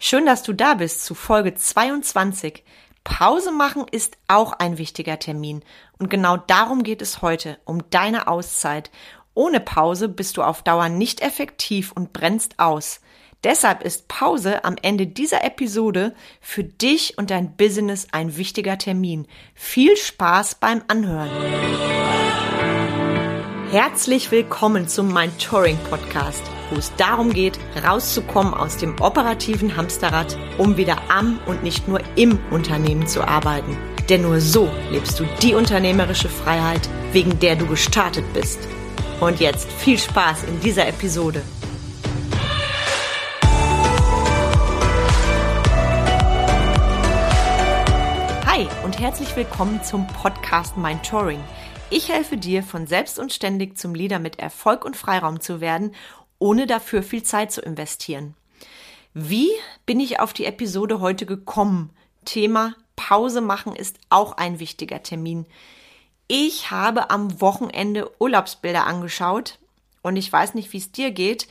Schön, dass du da bist zu Folge 22. Pause machen ist auch ein wichtiger Termin. Und genau darum geht es heute, um deine Auszeit. Ohne Pause bist du auf Dauer nicht effektiv und brennst aus. Deshalb ist Pause am Ende dieser Episode für dich und dein Business ein wichtiger Termin. Viel Spaß beim Anhören. Herzlich willkommen zum Mind Podcast wo es darum geht, rauszukommen aus dem operativen Hamsterrad, um wieder am und nicht nur im Unternehmen zu arbeiten. Denn nur so lebst du die unternehmerische Freiheit, wegen der du gestartet bist. Und jetzt viel Spaß in dieser Episode. Hi und herzlich willkommen zum Podcast Mind. Ich helfe dir, von selbst und ständig zum Leader mit Erfolg und Freiraum zu werden ohne dafür viel Zeit zu investieren. Wie bin ich auf die Episode heute gekommen? Thema Pause machen ist auch ein wichtiger Termin. Ich habe am Wochenende Urlaubsbilder angeschaut und ich weiß nicht, wie es dir geht,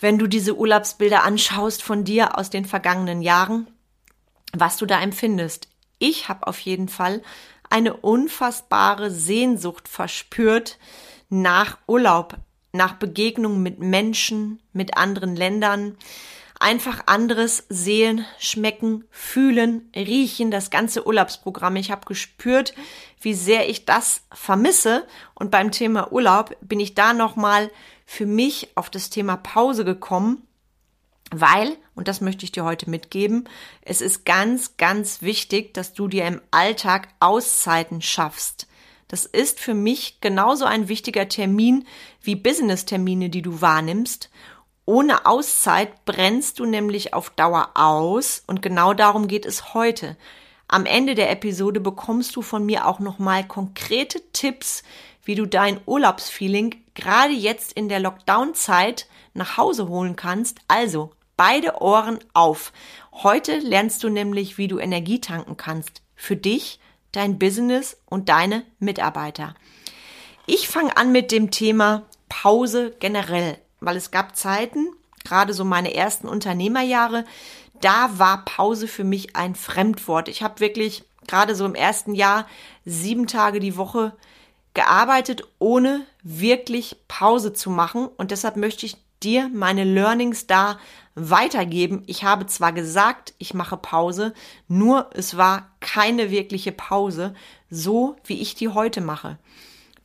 wenn du diese Urlaubsbilder anschaust von dir aus den vergangenen Jahren, was du da empfindest. Ich habe auf jeden Fall eine unfassbare Sehnsucht verspürt nach Urlaub, nach Begegnungen mit Menschen, mit anderen Ländern, einfach anderes sehen, schmecken, fühlen, riechen, das ganze Urlaubsprogramm. Ich habe gespürt, wie sehr ich das vermisse. Und beim Thema Urlaub bin ich da noch mal für mich auf das Thema Pause gekommen, weil und das möchte ich dir heute mitgeben, es ist ganz ganz wichtig, dass du dir im Alltag Auszeiten schaffst. Das ist für mich genauso ein wichtiger Termin wie Business-Termine, die du wahrnimmst. Ohne Auszeit brennst du nämlich auf Dauer aus und genau darum geht es heute. Am Ende der Episode bekommst du von mir auch nochmal konkrete Tipps, wie du dein Urlaubsfeeling gerade jetzt in der Lockdown-Zeit nach Hause holen kannst. Also beide Ohren auf. Heute lernst du nämlich, wie du Energie tanken kannst. Für dich dein Business und deine Mitarbeiter. Ich fange an mit dem Thema Pause generell, weil es gab Zeiten, gerade so meine ersten Unternehmerjahre, da war Pause für mich ein Fremdwort. Ich habe wirklich gerade so im ersten Jahr sieben Tage die Woche gearbeitet, ohne wirklich Pause zu machen. Und deshalb möchte ich dir meine Learnings da weitergeben. Ich habe zwar gesagt, ich mache Pause, nur es war keine wirkliche Pause, so wie ich die heute mache.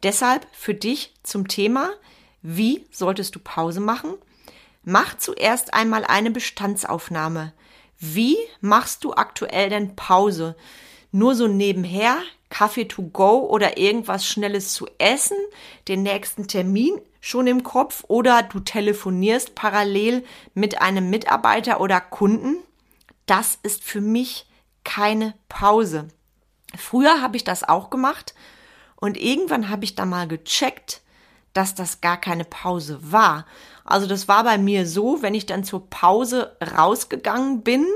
Deshalb für dich zum Thema, wie solltest du Pause machen? Mach zuerst einmal eine Bestandsaufnahme. Wie machst du aktuell denn Pause? Nur so nebenher, Kaffee to go oder irgendwas Schnelles zu essen, den nächsten Termin schon im Kopf oder du telefonierst parallel mit einem Mitarbeiter oder Kunden. Das ist für mich keine Pause. Früher habe ich das auch gemacht und irgendwann habe ich da mal gecheckt, dass das gar keine Pause war. Also das war bei mir so, wenn ich dann zur Pause rausgegangen bin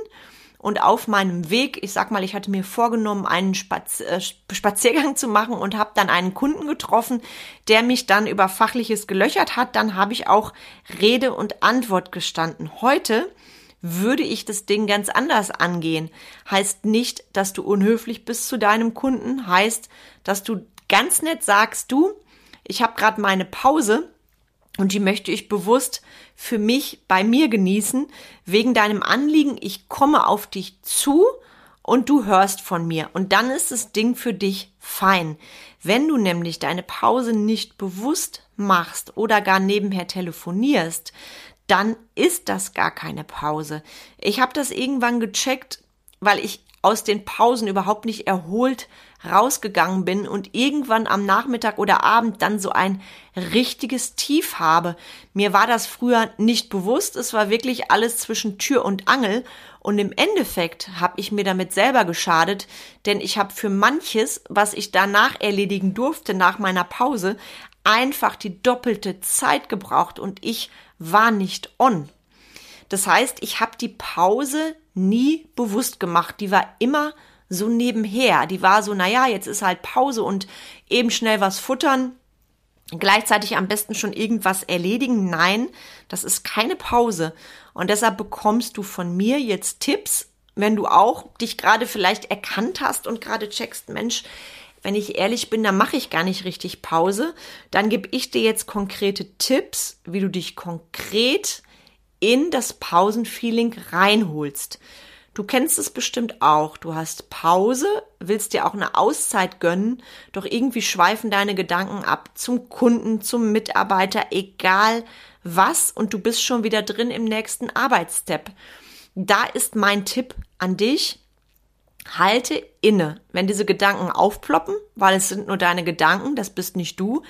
und auf meinem Weg, ich sag mal, ich hatte mir vorgenommen, einen Spaz äh, Spaziergang zu machen und habe dann einen Kunden getroffen, der mich dann über Fachliches gelöchert hat. Dann habe ich auch Rede und Antwort gestanden. Heute würde ich das Ding ganz anders angehen. Heißt nicht, dass du unhöflich bist zu deinem Kunden, heißt, dass du ganz nett sagst, du, ich habe gerade meine Pause und die möchte ich bewusst für mich bei mir genießen, wegen deinem Anliegen, ich komme auf dich zu und du hörst von mir. Und dann ist das Ding für dich fein. Wenn du nämlich deine Pause nicht bewusst machst oder gar nebenher telefonierst, dann ist das gar keine Pause. Ich habe das irgendwann gecheckt, weil ich aus den Pausen überhaupt nicht erholt rausgegangen bin und irgendwann am Nachmittag oder Abend dann so ein richtiges Tief habe. Mir war das früher nicht bewusst, es war wirklich alles zwischen Tür und Angel und im Endeffekt habe ich mir damit selber geschadet, denn ich habe für manches, was ich danach erledigen durfte nach meiner Pause, einfach die doppelte Zeit gebraucht und ich war nicht on. Das heißt, ich habe die Pause nie bewusst gemacht, die war immer so nebenher. Die war so, naja, jetzt ist halt Pause und eben schnell was futtern. gleichzeitig am besten schon irgendwas erledigen. Nein, das ist keine Pause. Und deshalb bekommst du von mir jetzt Tipps, wenn du auch dich gerade vielleicht erkannt hast und gerade checkst, Mensch, wenn ich ehrlich bin, dann mache ich gar nicht richtig Pause. Dann gebe ich dir jetzt konkrete Tipps, wie du dich konkret in das Pausenfeeling reinholst. Du kennst es bestimmt auch. Du hast Pause, willst dir auch eine Auszeit gönnen, doch irgendwie schweifen deine Gedanken ab zum Kunden, zum Mitarbeiter, egal was, und du bist schon wieder drin im nächsten Arbeitsstep. Da ist mein Tipp an dich. Halte inne. Wenn diese Gedanken aufploppen, weil es sind nur deine Gedanken, das bist nicht du,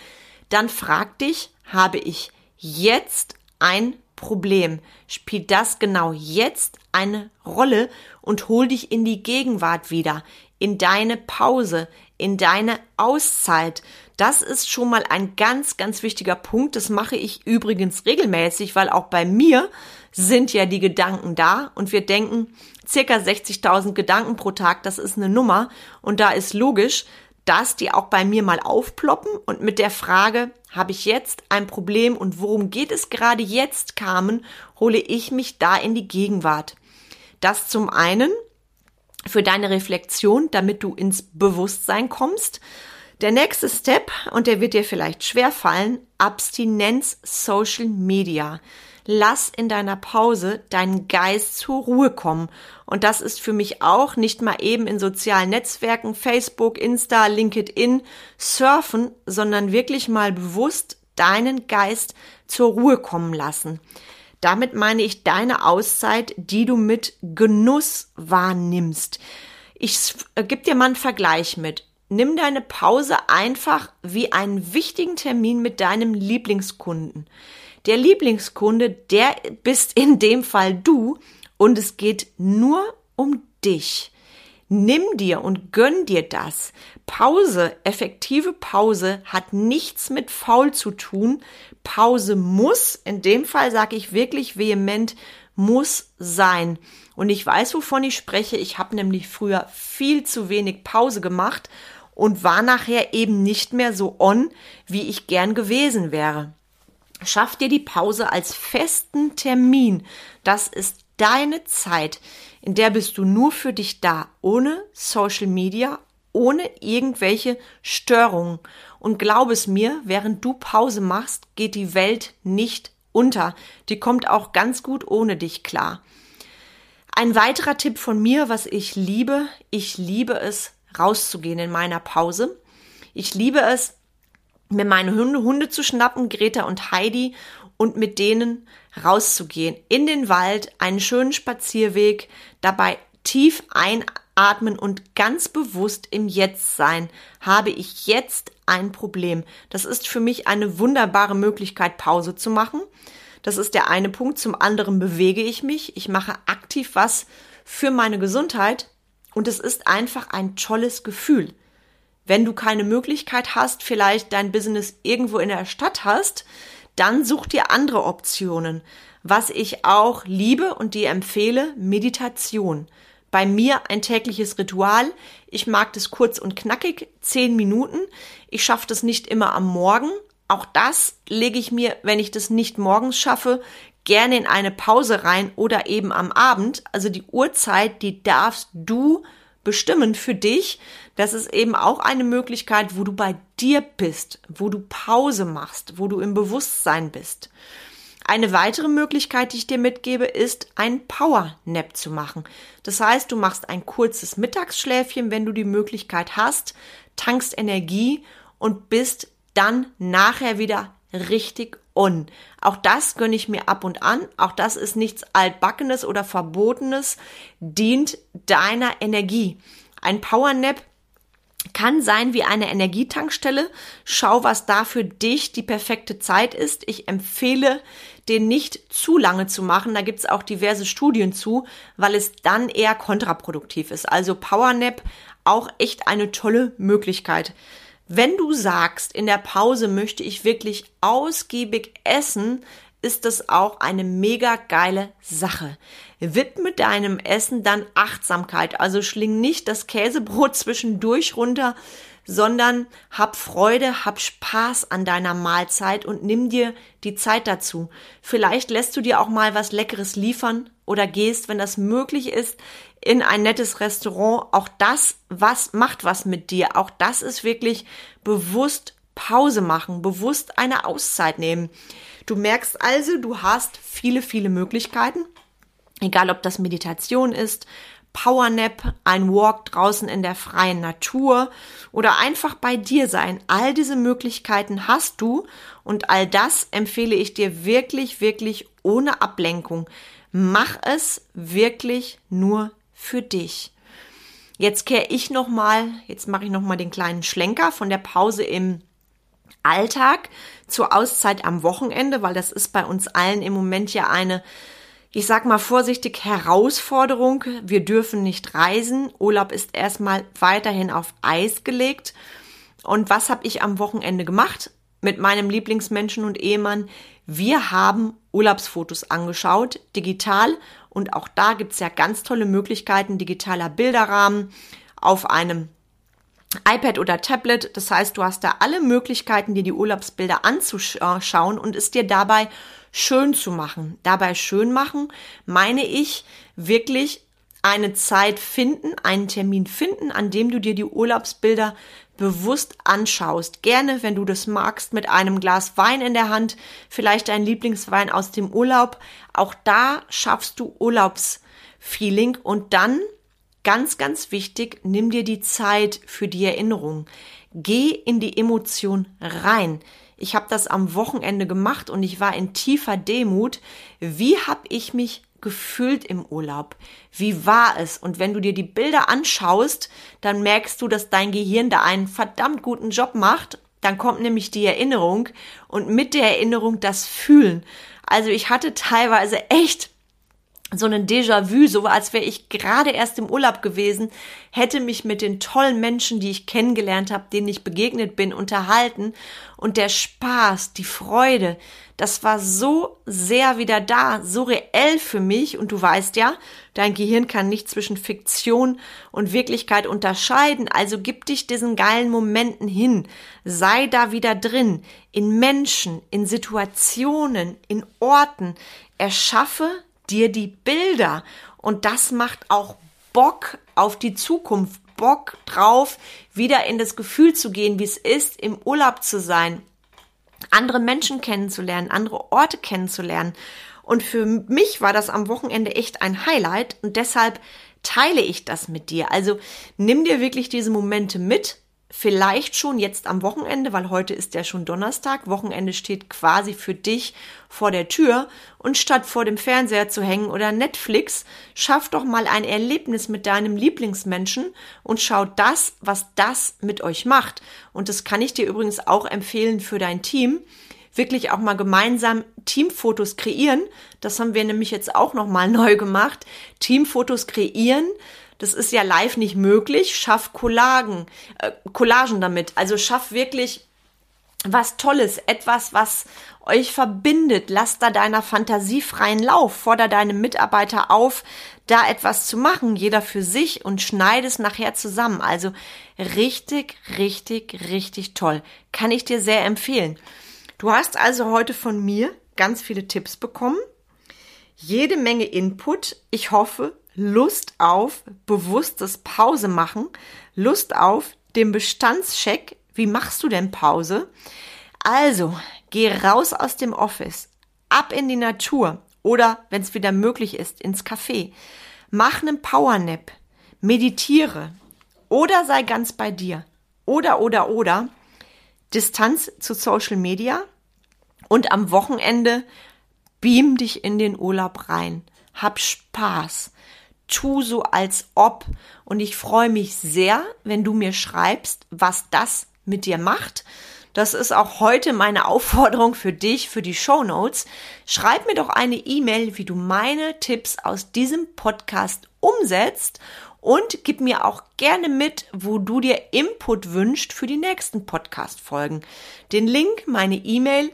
dann frag dich, habe ich jetzt ein Problem? Spielt das genau jetzt eine Rolle und hol dich in die Gegenwart wieder, in deine Pause, in deine Auszeit. Das ist schon mal ein ganz, ganz wichtiger Punkt. Das mache ich übrigens regelmäßig, weil auch bei mir sind ja die Gedanken da und wir denken circa 60.000 Gedanken pro Tag. Das ist eine Nummer und da ist logisch, dass die auch bei mir mal aufploppen und mit der Frage, habe ich jetzt ein Problem und worum geht es gerade jetzt, kamen, hole ich mich da in die Gegenwart. Das zum einen für deine Reflexion, damit du ins Bewusstsein kommst. Der nächste Step, und der wird dir vielleicht schwer fallen, Abstinenz Social Media lass in deiner Pause deinen Geist zur Ruhe kommen. Und das ist für mich auch nicht mal eben in sozialen Netzwerken, Facebook, Insta, LinkedIn surfen, sondern wirklich mal bewusst deinen Geist zur Ruhe kommen lassen. Damit meine ich deine Auszeit, die du mit Genuss wahrnimmst. Ich äh, gebe dir mal einen Vergleich mit. Nimm deine Pause einfach wie einen wichtigen Termin mit deinem Lieblingskunden. Der Lieblingskunde, der bist in dem Fall du und es geht nur um dich. Nimm dir und gönn dir das. Pause, effektive Pause hat nichts mit faul zu tun. Pause muss, in dem Fall sage ich wirklich vehement, muss sein. Und ich weiß, wovon ich spreche. Ich habe nämlich früher viel zu wenig Pause gemacht und war nachher eben nicht mehr so on, wie ich gern gewesen wäre. Schaff dir die Pause als festen Termin. Das ist deine Zeit, in der bist du nur für dich da, ohne Social Media, ohne irgendwelche Störungen. Und glaub es mir, während du Pause machst, geht die Welt nicht unter. Die kommt auch ganz gut ohne dich klar. Ein weiterer Tipp von mir, was ich liebe, ich liebe es, rauszugehen in meiner Pause. Ich liebe es, mir meine Hunde, Hunde zu schnappen, Greta und Heidi, und mit denen rauszugehen in den Wald, einen schönen Spazierweg, dabei tief einatmen und ganz bewusst im Jetzt sein. Habe ich jetzt ein Problem? Das ist für mich eine wunderbare Möglichkeit, Pause zu machen. Das ist der eine Punkt. Zum anderen bewege ich mich. Ich mache aktiv was für meine Gesundheit. Und es ist einfach ein tolles Gefühl. Wenn du keine Möglichkeit hast, vielleicht dein Business irgendwo in der Stadt hast, dann such dir andere Optionen. Was ich auch liebe und dir empfehle, Meditation. Bei mir ein tägliches Ritual. Ich mag das kurz und knackig, zehn Minuten. Ich schaffe das nicht immer am Morgen. Auch das lege ich mir, wenn ich das nicht morgens schaffe, gerne in eine Pause rein oder eben am Abend. Also die Uhrzeit, die darfst du bestimmen für dich. Das ist eben auch eine Möglichkeit, wo du bei dir bist, wo du Pause machst, wo du im Bewusstsein bist. Eine weitere Möglichkeit, die ich dir mitgebe, ist ein Power Nap zu machen. Das heißt, du machst ein kurzes Mittagsschläfchen, wenn du die Möglichkeit hast, tankst Energie und bist dann nachher wieder richtig on. Auch das gönne ich mir ab und an. Auch das ist nichts altbackenes oder verbotenes, dient deiner Energie. Ein Powernap kann sein wie eine Energietankstelle. Schau, was da für dich die perfekte Zeit ist. Ich empfehle, den nicht zu lange zu machen. Da gibt's auch diverse Studien zu, weil es dann eher kontraproduktiv ist. Also Powernap auch echt eine tolle Möglichkeit. Wenn du sagst, in der Pause möchte ich wirklich ausgiebig essen, ist das auch eine mega geile Sache. Widme deinem Essen dann Achtsamkeit, also schling nicht das Käsebrot zwischendurch runter, sondern hab Freude, hab Spaß an deiner Mahlzeit und nimm dir die Zeit dazu. Vielleicht lässt du dir auch mal was Leckeres liefern oder gehst, wenn das möglich ist, in ein nettes Restaurant. Auch das, was macht was mit dir. Auch das ist wirklich bewusst Pause machen, bewusst eine Auszeit nehmen. Du merkst also, du hast viele, viele Möglichkeiten. Egal ob das Meditation ist, Powernap, ein Walk draußen in der freien Natur oder einfach bei dir sein. All diese Möglichkeiten hast du und all das empfehle ich dir wirklich, wirklich ohne Ablenkung. Mach es wirklich nur für dich. Jetzt kehre ich noch mal, jetzt mache ich noch mal den kleinen Schlenker von der Pause im Alltag zur Auszeit am Wochenende, weil das ist bei uns allen im Moment ja eine ich sag mal vorsichtig Herausforderung. Wir dürfen nicht reisen. Urlaub ist erstmal weiterhin auf Eis gelegt. Und was habe ich am Wochenende gemacht? Mit meinem Lieblingsmenschen und Ehemann. Wir haben Urlaubsfotos angeschaut, digital. Und auch da gibt's ja ganz tolle Möglichkeiten, digitaler Bilderrahmen auf einem iPad oder Tablet. Das heißt, du hast da alle Möglichkeiten, dir die Urlaubsbilder anzuschauen und es dir dabei schön zu machen. Dabei schön machen meine ich wirklich eine Zeit finden, einen Termin finden, an dem du dir die Urlaubsbilder bewusst anschaust. Gerne, wenn du das magst, mit einem Glas Wein in der Hand, vielleicht dein Lieblingswein aus dem Urlaub. Auch da schaffst du Urlaubsfeeling und dann Ganz, ganz wichtig, nimm dir die Zeit für die Erinnerung. Geh in die Emotion rein. Ich habe das am Wochenende gemacht und ich war in tiefer Demut. Wie habe ich mich gefühlt im Urlaub? Wie war es? Und wenn du dir die Bilder anschaust, dann merkst du, dass dein Gehirn da einen verdammt guten Job macht. Dann kommt nämlich die Erinnerung und mit der Erinnerung das Fühlen. Also ich hatte teilweise echt so ein Déjà-vu, so als wäre ich gerade erst im Urlaub gewesen, hätte mich mit den tollen Menschen, die ich kennengelernt habe, denen ich begegnet bin, unterhalten. Und der Spaß, die Freude, das war so sehr wieder da, so reell für mich. Und du weißt ja, dein Gehirn kann nicht zwischen Fiktion und Wirklichkeit unterscheiden, also gib dich diesen geilen Momenten hin, sei da wieder drin, in Menschen, in Situationen, in Orten, erschaffe dir die Bilder. Und das macht auch Bock auf die Zukunft, Bock drauf, wieder in das Gefühl zu gehen, wie es ist, im Urlaub zu sein, andere Menschen kennenzulernen, andere Orte kennenzulernen. Und für mich war das am Wochenende echt ein Highlight und deshalb teile ich das mit dir. Also nimm dir wirklich diese Momente mit, vielleicht schon jetzt am Wochenende, weil heute ist ja schon Donnerstag, Wochenende steht quasi für dich vor der Tür und statt vor dem Fernseher zu hängen oder Netflix, schaff doch mal ein Erlebnis mit deinem Lieblingsmenschen und schau das, was das mit euch macht. Und das kann ich dir übrigens auch empfehlen für dein Team. Wirklich auch mal gemeinsam Teamfotos kreieren. Das haben wir nämlich jetzt auch noch mal neu gemacht. Teamfotos kreieren das ist ja live nicht möglich. Schaff Collagen, äh, Collagen damit. Also schaff wirklich was Tolles, etwas, was euch verbindet. Lasst da deiner Fantasie freien Lauf. Forder deine Mitarbeiter auf, da etwas zu machen, jeder für sich und schneide es nachher zusammen. Also richtig, richtig, richtig toll. Kann ich dir sehr empfehlen. Du hast also heute von mir ganz viele Tipps bekommen. Jede Menge Input. Ich hoffe, Lust auf bewusstes Pause machen, Lust auf den Bestandscheck. Wie machst du denn Pause? Also, geh raus aus dem Office, ab in die Natur oder, wenn es wieder möglich ist, ins Café. Mach einen Powernap, meditiere oder sei ganz bei dir. Oder, oder, oder. Distanz zu Social Media und am Wochenende beam dich in den Urlaub rein. Hab Spaß tu so als ob. Und ich freue mich sehr, wenn du mir schreibst, was das mit dir macht. Das ist auch heute meine Aufforderung für dich, für die Show Notes. Schreib mir doch eine E-Mail, wie du meine Tipps aus diesem Podcast umsetzt und gib mir auch gerne mit, wo du dir Input wünschst für die nächsten Podcast-Folgen. Den Link, meine E-Mail,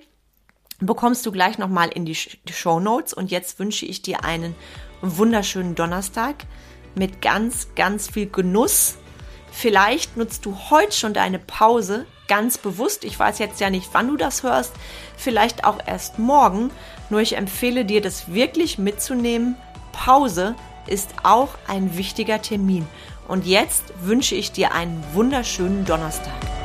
bekommst du gleich nochmal in die Show Notes und jetzt wünsche ich dir einen wunderschönen Donnerstag mit ganz, ganz viel Genuss. Vielleicht nutzt du heute schon deine Pause ganz bewusst. Ich weiß jetzt ja nicht, wann du das hörst. Vielleicht auch erst morgen. Nur ich empfehle dir, das wirklich mitzunehmen. Pause ist auch ein wichtiger Termin. Und jetzt wünsche ich dir einen wunderschönen Donnerstag.